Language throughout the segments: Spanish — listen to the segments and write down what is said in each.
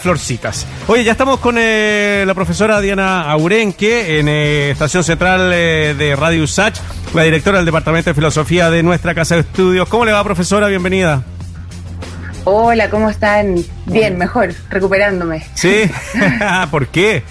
Florcitas. Oye, ya estamos con eh, la profesora Diana Aurenque en eh, Estación Central eh, de Radio USACH, la directora del Departamento de Filosofía de nuestra Casa de Estudios. ¿Cómo le va, profesora? Bienvenida. Hola, ¿cómo están? Bien, mejor, recuperándome. ¿Sí? ¿Por qué?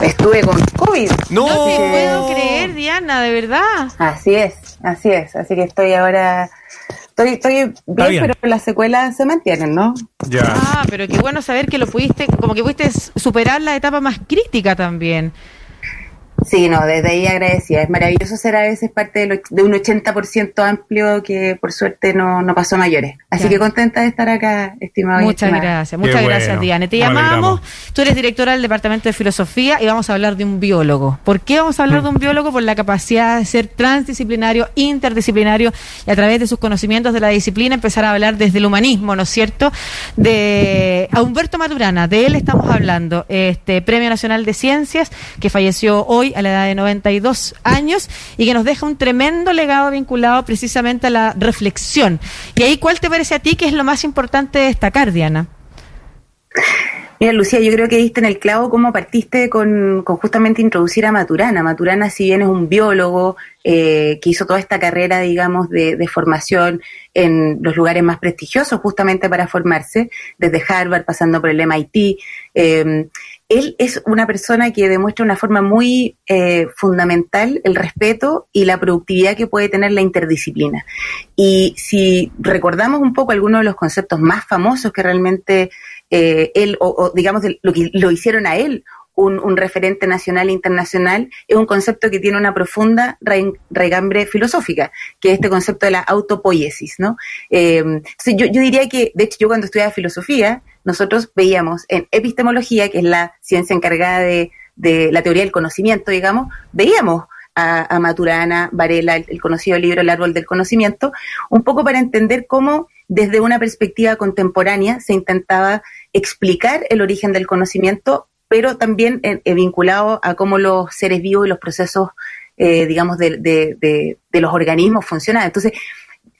Estuve con COVID. No, no te puedo creer, Diana, de verdad. Así es, así es. Así que estoy ahora Estoy, estoy bien, pero las secuelas se mantienen, ¿no? Ya. Ah, pero qué bueno saber que lo pudiste, como que pudiste superar la etapa más crítica también. Sí, no, desde ahí agradecida. Es maravilloso ser a veces parte de, un 80% amplio que por suerte no, no pasó mayores. Así que contenta de estar acá, estimado. Muchas gracias, muchas gracias, Diana. Te llamamos, tú eres directora del Departamento de Filosofía y vamos a hablar de un biólogo. ¿Por qué vamos a hablar de un biólogo? Por la capacidad de ser transdisciplinario, interdisciplinario y a través de sus conocimientos de la disciplina empezar a hablar desde el humanismo, ¿no es cierto? De a Humberto Maturana, de él estamos hablando, este Premio Nacional de Ciencias que falleció hoy a la edad de 92 años y que nos deja un tremendo legado vinculado precisamente a la reflexión. Y ahí, ¿cuál te parece a ti que es lo más importante de destacar, Diana? Mira, Lucía, yo creo que diste en el clavo cómo partiste con, justamente introducir a Maturana. Maturana, si bien es un biólogo eh, que hizo toda esta carrera, digamos, de, formación en los lugares más prestigiosos justamente para formarse, desde Harvard, pasando por el MIT, eh, él es una persona que demuestra una forma muy eh, fundamental el respeto y la productividad que puede tener la interdisciplina. Y si recordamos un poco algunos de los conceptos más famosos que realmente eh, él, o, digamos lo que lo hicieron a él un, referente nacional e internacional, es un concepto que tiene una profunda regambre filosófica, que es este concepto de la autopoiesis, ¿no? Eh, yo, yo, diría que, de hecho, yo cuando estudiaba filosofía, nosotros veíamos en epistemología, que es la ciencia encargada de, la teoría del conocimiento, digamos, veíamos a, Maturana, Varela, el, conocido libro El árbol del conocimiento, un poco para entender cómo desde una perspectiva contemporánea se intentaba explicar el origen del conocimiento pero también eh, eh, vinculado a cómo los seres vivos y los procesos, eh, digamos, de, de, los organismos funcionan. Entonces,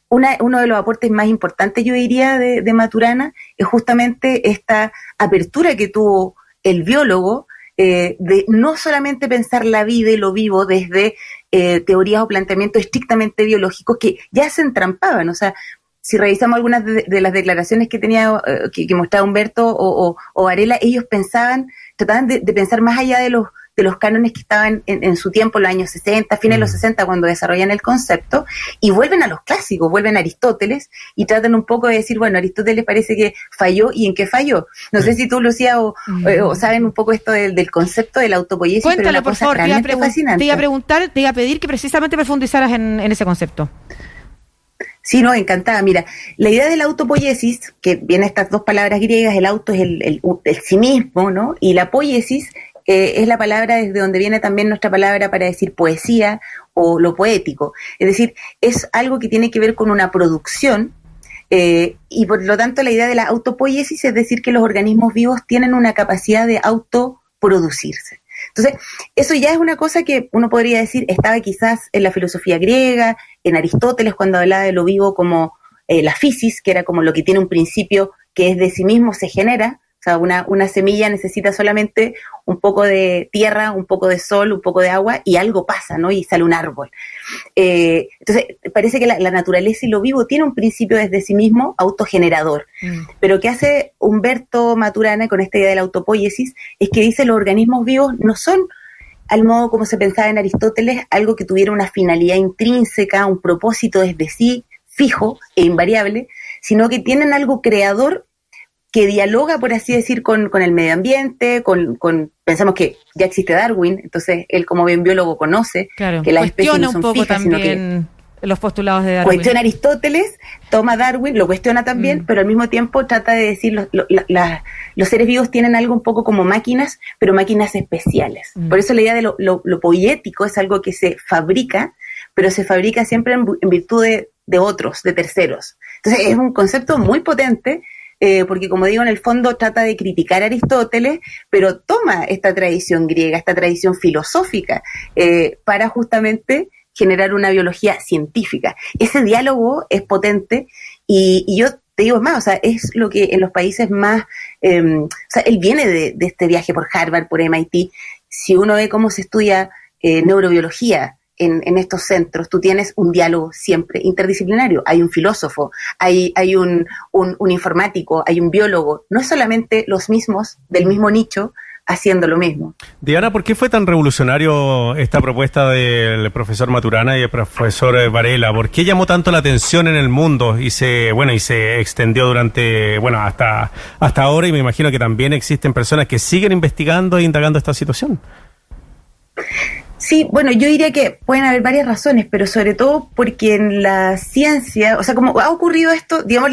uno de los aportes más importantes, yo diría, de, Maturana es justamente esta apertura que tuvo el biólogo de no solamente pensar la vida y lo vivo desde teorías o planteamientos estrictamente biológicos que ya se entrampaban. O sea, si revisamos algunas de, las declaraciones que tenía, que, mostraba Humberto o, o, o Varela, ellos pensaban trataban de, pensar más allá de los de los cánones que estaban en, su tiempo, los años 60, fines de los 60, mm. cuando desarrollan el concepto, y vuelven a los clásicos, vuelven a Aristóteles y tratan un poco de decir, bueno, Aristóteles parece que falló y en qué falló. No sé si tú, Lucía, o, o, saben un poco esto del, concepto de la autopoiesis, pero una por cosa favor, te fascinante. Te iba a preguntar, te iba a pedir que precisamente profundizaras en, ese concepto. Sí, no, encantada. Mira, la idea de la autopoiesis, que viene estas dos palabras griegas, el auto es el, el, sí mismo, ¿no? Y la poiesis es la palabra desde donde viene también nuestra palabra para decir poesía o lo poético. Es decir, es algo que tiene que ver con una producción eh, y por lo tanto la idea de la autopoiesis es decir que los organismos vivos tienen una capacidad de autoproducirse. Entonces, eso ya es una cosa que uno podría decir estaba quizás en la filosofía griega, en Aristóteles cuando hablaba de lo vivo como eh, la fisis, que era como lo que tiene un principio que es de sí mismo se genera, sea, una, una, semilla necesita solamente un poco de tierra, un poco de sol, un poco de agua y algo pasa, ¿no? Y sale un árbol. Eh, entonces, parece que la, naturaleza y lo vivo tiene un principio desde sí mismo autogenerador. Mm. Pero que hace Humberto Maturana con esta idea de la autopoiesis es que dice los organismos vivos no son al modo como se pensaba en Aristóteles, algo que tuviera una finalidad intrínseca, un propósito desde sí fijo e invariable, sino que tienen algo creador que dialoga, por así decir, con, con el medio ambiente, con, con, pensamos que ya existe Darwin, entonces él como bien biólogo conoce que las especies no son un poco también los postulados de Darwin. Cuestiona Aristóteles, toma Darwin, lo cuestiona también, mm. pero al mismo tiempo trata de decir los, los seres vivos tienen algo un poco como máquinas, pero máquinas especiales. Mm. Por eso la idea de lo, lo, poético es algo que se fabrica, pero se fabrica siempre en, en virtud de, de otros, de terceros. Entonces es un concepto muy potente eh, porque como digo, en el fondo trata de criticar a Aristóteles, pero toma esta tradición griega, esta tradición filosófica, eh, para justamente generar una biología científica. Ese diálogo es potente y, yo te digo más, o sea, es lo que en los países más, em, o sea, él viene de, este viaje por Harvard, por MIT, si uno ve cómo se estudia eh, neurobiología en, estos centros, tú tienes un diálogo siempre interdisciplinario. Hay un filósofo, hay, hay un, un, informático, hay un biólogo. No es solamente los mismos del mismo nicho haciendo lo mismo. Diana, ¿por qué fue tan revolucionario esta propuesta del profesor Maturana y el profesor Varela? ¿Por qué llamó tanto la atención en el mundo y se, bueno, y se extendió durante, bueno, hasta, hasta ahora y me imagino que también existen personas que siguen investigando e indagando esta situación? Sí, bueno, yo diría que pueden haber varias razones, pero sobre todo porque en la ciencia, o sea, como ha ocurrido esto, digamos,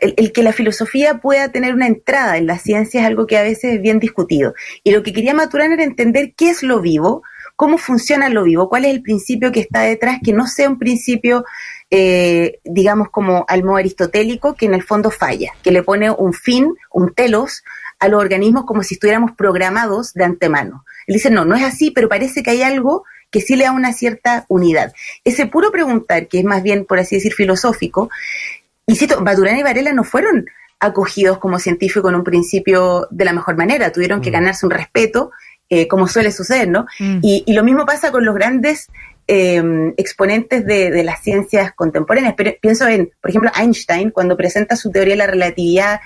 el, que la filosofía pueda tener una entrada en la ciencia es algo que a veces es bien discutido. Y lo que quería Maturana era entender qué es lo vivo, cómo funciona lo vivo, cuál es el principio que está detrás, que no sea un principio, eh, digamos, como al modo aristotélico, que en el fondo falla, que le pone un fin, un telos, a los organismos como si estuviéramos programados de antemano. Él dice, no, no es así, pero parece que hay algo que sí le da una cierta unidad. Ese puro preguntar, que es más bien, por así decir, filosófico, insisto, Badurán y Varela no fueron acogidos como científicos en un principio de la mejor manera, tuvieron que mm. ganarse un respeto, eh, como suele suceder, ¿no? Mm. Y, lo mismo pasa con los grandes em, exponentes de, las ciencias contemporáneas. Pero pienso en, por ejemplo, Einstein, cuando presenta su teoría de la relatividad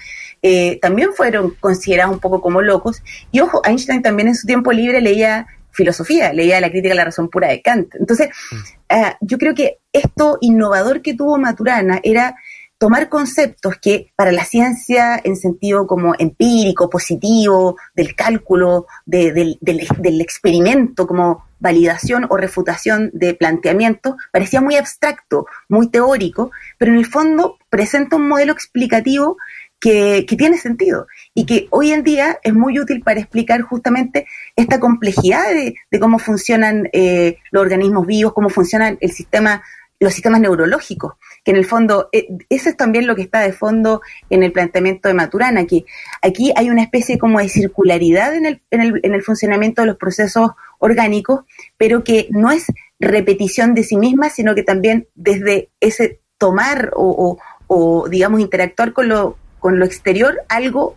eh, también fueron considerados un poco como locos. Y ojo, Einstein también en su tiempo libre leía filosofía, leía la crítica a la razón pura de Kant. Entonces, mm. ah, yo creo que esto innovador que tuvo Maturana era tomar conceptos que para la ciencia en sentido como empírico, positivo, del cálculo, del, del, experimento como validación o refutación de planteamientos, parecía muy abstracto, muy teórico, pero en el fondo presenta un modelo explicativo que, tiene sentido y que hoy en día es muy útil para explicar justamente esta complejidad de, cómo funcionan eh, los organismos vivos, cómo funcionan el sistema, los sistemas neurológicos, que en el fondo, eh, eso es también lo que está de fondo en el planteamiento de Maturana, que aquí hay una especie como de circularidad en el, en el, en el funcionamiento de los procesos orgánicos, pero que no es repetición de sí misma, sino que también desde ese tomar o, o digamos, interactuar con lo, con lo exterior algo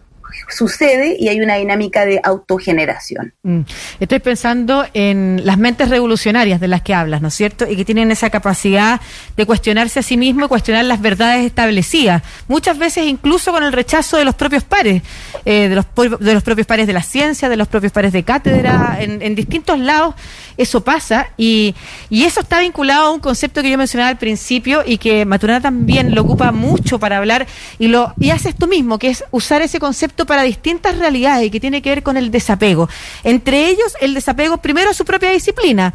sucede y hay una dinámica de autogeneración. Mm. Estoy pensando en las mentes revolucionarias de las que hablas, ¿no es cierto? Y que tienen esa capacidad de cuestionarse a sí mismo y cuestionar las verdades establecidas, muchas veces incluso con el rechazo de los propios pares, eh, de, los, de los propios pares de la ciencia, de los propios pares de cátedra, en, distintos lados eso pasa y, y, eso está vinculado a un concepto que yo mencionaba al principio y que Maturana también lo ocupa mucho para hablar y lo y hace esto mismo, que es usar ese concepto para distintas realidades y que tiene que ver con el desapego. Entre ellos, el desapego primero a su propia disciplina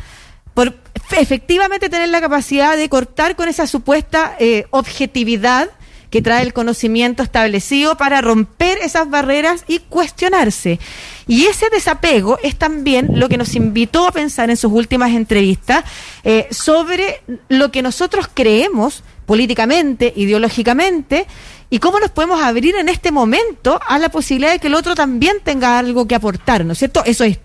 por efectivamente tener la capacidad de cortar con esa supuesta eh, objetividad que trae el conocimiento establecido para romper esas barreras y cuestionarse. Y ese desapego es también lo que nos invitó a pensar en sus últimas entrevistas eh, sobre lo que nosotros creemos políticamente, ideológicamente, y cómo nos podemos abrir en este momento a la posibilidad de que el otro también tenga algo que aportar, ¿no es cierto? Eso es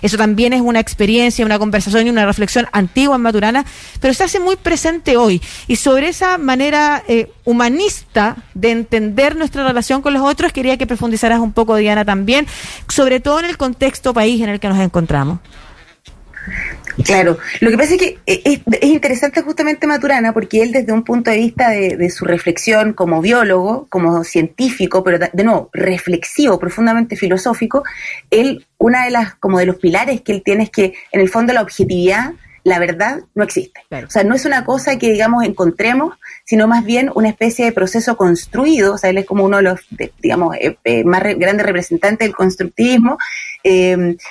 eso también es una experiencia, una conversación y una reflexión antigua en Maturana, pero se hace muy presente hoy. Y sobre esa manera eh, humanista de entender nuestra relación con los otros, quería que profundizaras un poco, Diana, también, sobre todo en el contexto país en el que nos encontramos. Claro, lo que pasa es que eh, es, interesante justamente Maturana porque él desde un punto de vista de, su reflexión como biólogo, como científico, pero de nuevo, reflexivo, profundamente filosófico, él, una de las, como de los pilares que él tiene es que en el fondo la objetividad, la verdad, no existe. O sea, no es una cosa que, digamos, encontremos, sino más bien una especie de proceso construido, o sea, él es como uno de los, digamos, eh, eh, más grandes representantes del constructivismo,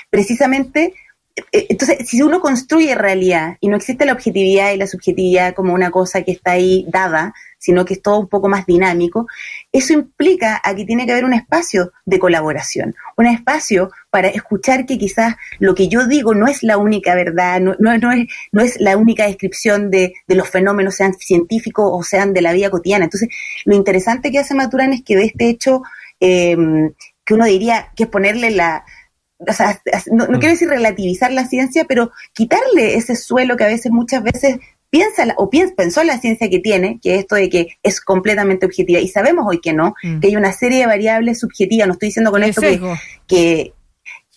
precisamente eh, entonces, si uno construye realidad y no existe la objetividad y la subjetividad como una cosa que está ahí dada, sino que es todo un poco más dinámico, eso implica a que tiene que haber un espacio de colaboración, un espacio para escuchar que quizás lo que yo digo no es la única verdad, no, no, es, no es la única descripción de, de, los fenómenos, sean científicos o sean de la vida cotidiana. Entonces, lo interesante que hace Maturana es que de este hecho, eh, que uno diría que es ponerle la o sea, no, mm. quiero decir relativizar la ciencia, pero quitarle ese suelo que a veces, muchas veces piensa o piensa, pensó la ciencia que tiene, que esto de que es completamente objetiva, y sabemos hoy que no, mm. que hay una serie de variables subjetivas, no estoy diciendo con esto que,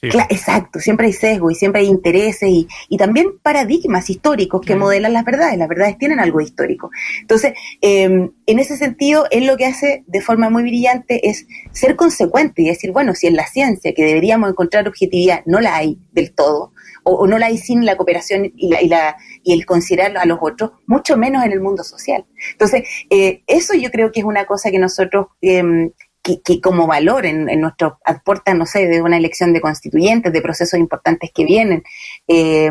exacto, siempre hay sesgo y siempre hay intereses y, y también paradigmas históricos que modelan las verdades. Las verdades tienen algo histórico. Entonces, em, en ese sentido, él lo que hace de forma muy brillante es ser consecuente y decir, bueno, si en la ciencia que deberíamos encontrar objetividad no la hay del todo, o, no la hay sin la cooperación y, la, y, la, y el considerar a los otros, mucho menos en el mundo social. Entonces, eh, eso yo creo que es una cosa que nosotros... Eh, que, como valor en, en nuestro aporta, no sé, de una elección de constituyentes, de procesos importantes que vienen. Eh,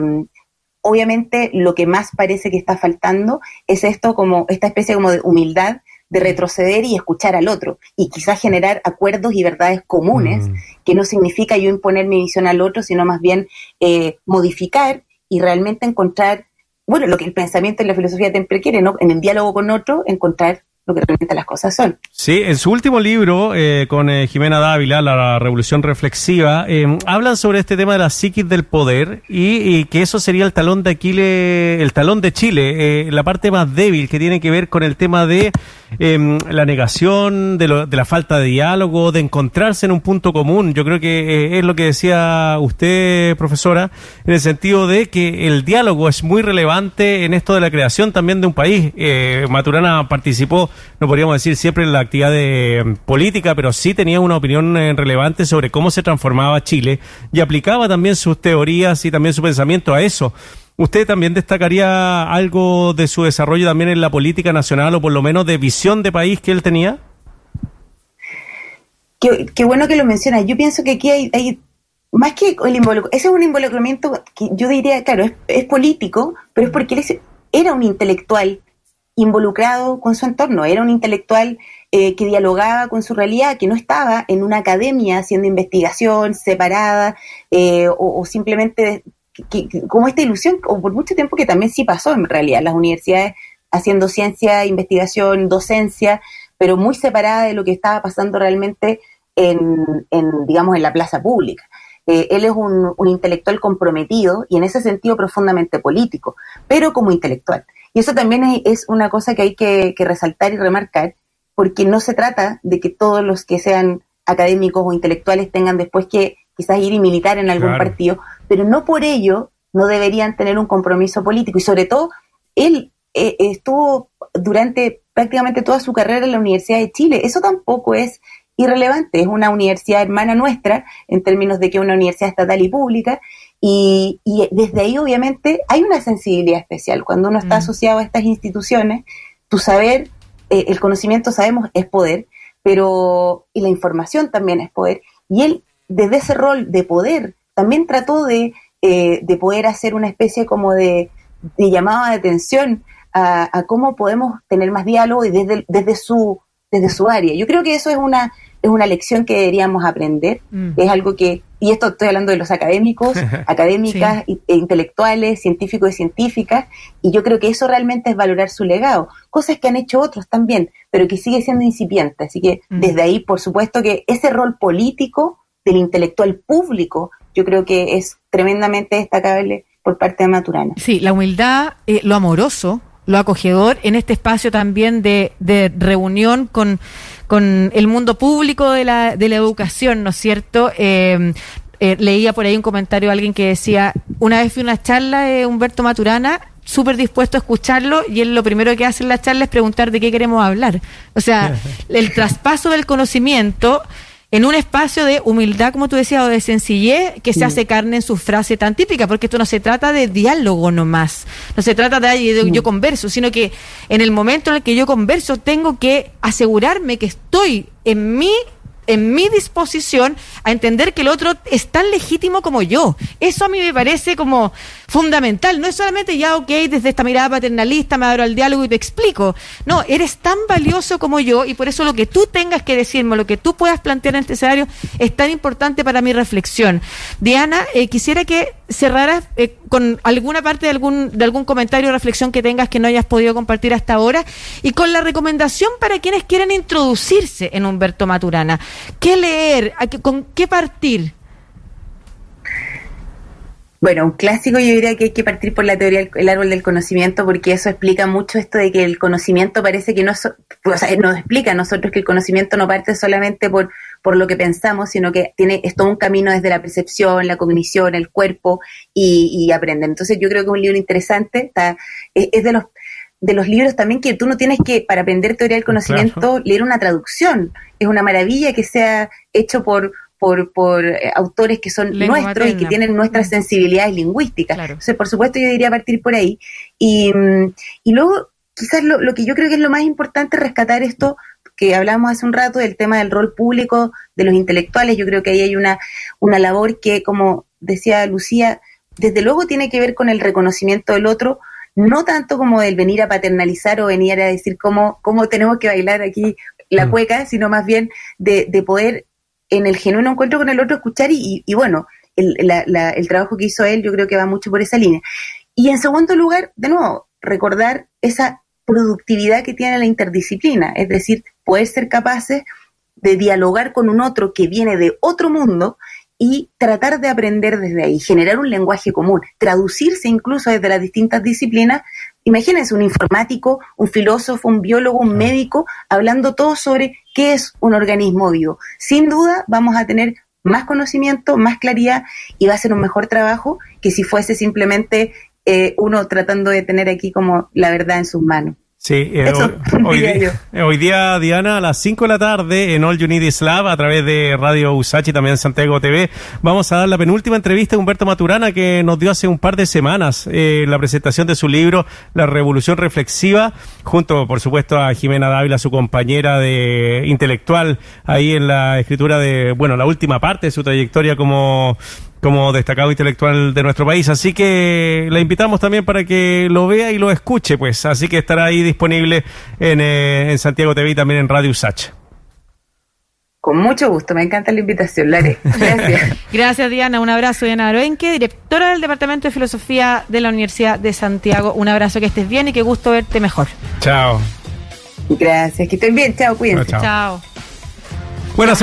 obviamente lo que más parece que está faltando es esto como esta especie como de humildad de retroceder y escuchar al otro y quizás generar acuerdos y verdades comunes, mm. que no significa yo imponer mi visión al otro, sino más bien eh, modificar y realmente encontrar, bueno, lo que el pensamiento en la filosofía siempre quiere, ¿no? En el diálogo con otro, encontrar lo que realmente las cosas son. Sí, en su último libro, eh, con eh, Jimena Dávila, La Revolución Reflexiva, eh, hablan sobre este tema de la psiquis del poder y, que eso sería el talón de Aquile, el talón de Chile, la parte más débil que tiene que ver con el tema de em, la negación, de, lo, de, la falta de diálogo, de encontrarse en un punto común. Yo creo que es lo que decía usted, profesora, en el sentido de que el diálogo es muy relevante en esto de la creación también de un país. Maturana participó no podríamos decir siempre en la actividad de em, política, pero sí tenía una opinión eh, relevante sobre cómo se transformaba Chile y aplicaba también sus teorías y también su pensamiento a eso. ¿Usted también destacaría algo de su desarrollo también en la política nacional o por lo menos de visión de país que él tenía? Qué, bueno que lo menciona. Yo pienso que aquí hay, más que el involucramiento, ese es un involucramiento que yo diría, claro, es político, pero es porque él era un intelectual involucrado con su entorno, era un intelectual eh, que dialogaba con su realidad, que no estaba en una academia haciendo investigación separada eh, o, simplemente como esta ilusión, o por mucho tiempo que también sí pasó en realidad, las universidades haciendo ciencia, investigación, docencia, pero muy separada de lo que estaba pasando realmente en, digamos, en la plaza pública. Eh, él es un, intelectual comprometido y en ese sentido profundamente político, pero como intelectual. Y eso también es, una cosa que hay que, resaltar y remarcar, porque no se trata de que todos los que sean académicos o intelectuales tengan después que quizás ir y militar en algún partido, pero no por ello no deberían tener un compromiso político. Y sobre todo, él eh, estuvo durante prácticamente toda su carrera en la Universidad de Chile. Eso tampoco es irrelevante, es una universidad hermana nuestra en términos de que es una universidad estatal y pública y, desde ahí obviamente hay una sensibilidad especial. Cuando uno está mm. asociado a estas instituciones, tu saber, eh, el conocimiento sabemos es poder, pero y la información también es poder. Y él desde ese rol de poder también trató de, eh, de poder hacer una especie como de, de llamada de atención a, cómo podemos tener más diálogo y desde, desde, su, desde su área. Yo creo que eso es una, es una lección que deberíamos aprender. Mm. Es algo que y esto estoy hablando de los académicos, académicas, e intelectuales, científicos y científicas, y yo creo que eso realmente es valorar su legado, cosas que han hecho otros también, pero que sigue siendo incipiente. Así que mm. desde ahí, por supuesto que ese rol político del intelectual público, yo creo que es tremendamente destacable por parte de Maturana. Sí, la humildad, eh, lo amoroso, lo acogedor en este espacio también de, de reunión con con el mundo público de la, de la educación, ¿no es cierto? Eh, eh, leía por ahí un comentario de alguien que decía, una vez fui a una charla de Humberto Maturana, súper dispuesto a escucharlo y él lo primero que hace en la charla es preguntar de qué queremos hablar. O sea, el traspaso del conocimiento en un espacio de humildad, como tú decías, o de sencillez, que se hace carne en su frase tan típica, porque esto no se trata de diálogo nomás, no se trata de, de yo converso, sino que en el momento en el que yo converso tengo que asegurarme que estoy en mi en mi disposición a entender que el otro es tan legítimo como yo. Eso a mí me parece como fundamental. No es solamente ya, ok, desde esta mirada paternalista me abro al diálogo y te explico. No, eres tan valioso como yo y por eso lo que tú tengas que decirme, lo que tú puedas plantear en este escenario es tan importante para mi reflexión. Diana, eh, quisiera que cerraras eh, con alguna parte de algún, de algún comentario o reflexión que tengas que no hayas podido compartir hasta ahora y con la recomendación para quienes quieren introducirse en Humberto Maturana. ¿Qué leer? ¿Con qué partir? Bueno, un clásico yo diría que hay que partir por la teoría del árbol del conocimiento porque eso explica mucho esto de que el conocimiento parece que no, o sea, nos explica a nosotros que el conocimiento no parte solamente por, por lo que pensamos, sino que tiene es todo un camino desde la percepción, la cognición, el cuerpo y, y aprender. Entonces yo creo que es un libro interesante, está, es, de los de los libros también que tú no tienes que, para aprender teoría del conocimiento, leer una traducción. Es una maravilla que sea hecho por, por, por eh, autores que son nuestros y que tienen nuestras mm. sensibilidades lingüísticas. Entonces, por supuesto, yo diría partir por ahí. Y, y luego, quizás lo, lo, que yo creo que es lo más importante es rescatar esto que hablamos hace un rato del tema del rol público de los intelectuales. Yo creo que ahí hay una, una labor que, como decía Lucía, desde luego tiene que ver con el reconocimiento del otro, no tanto como el venir a paternalizar o venir a decir cómo, cómo tenemos que bailar aquí la mm. cueca, sino más bien de, de poder en el genuino encuentro con el otro escuchar y, y bueno, el, el trabajo que hizo él yo creo que va mucho por esa línea. Y en segundo lugar, de nuevo, recordar esa productividad que tiene la interdisciplina, es decir, poder ser capaces de dialogar con un otro que viene de otro mundo y tratar de aprender desde ahí, generar un lenguaje común, traducirse incluso desde las distintas disciplinas. Imagínense un informático, un filósofo, un biólogo, un médico, hablando todo sobre qué es un organismo vivo. Sin duda vamos a tener más conocimiento, más claridad y va a ser un mejor trabajo que si fuese simplemente eh, uno tratando de tener aquí como la verdad en sus manos. Sí, eh, hoy, día, Diana, a las 5 de la tarde en All You Need Is Love, a través de Radio Usachi, también Santiago TV, vamos a dar la penúltima entrevista a Humberto Maturana que nos dio hace un par de semanas eh, la presentación de su libro La Revolución Reflexiva, junto, por supuesto, a Jimena Dávila, su compañera de intelectual, ahí en la escritura de, bueno, la última parte de su trayectoria como como destacado intelectual de nuestro país. Así que la invitamos también para que lo vea y lo escuche, pues. Así que estará ahí disponible en, eh, en Santiago TV y también en Radio Usach. Con mucho gusto, me encanta la invitación, Lare. Gracias. Gracias, Diana. Un abrazo, Diana Aroenque, directora del Departamento de Filosofía de la Universidad de Santiago. Un abrazo, que estés bien y qué gusto verte mejor. Chao. Gracias, que estén bien. Chao, cuídense. chao. chao. Bueno,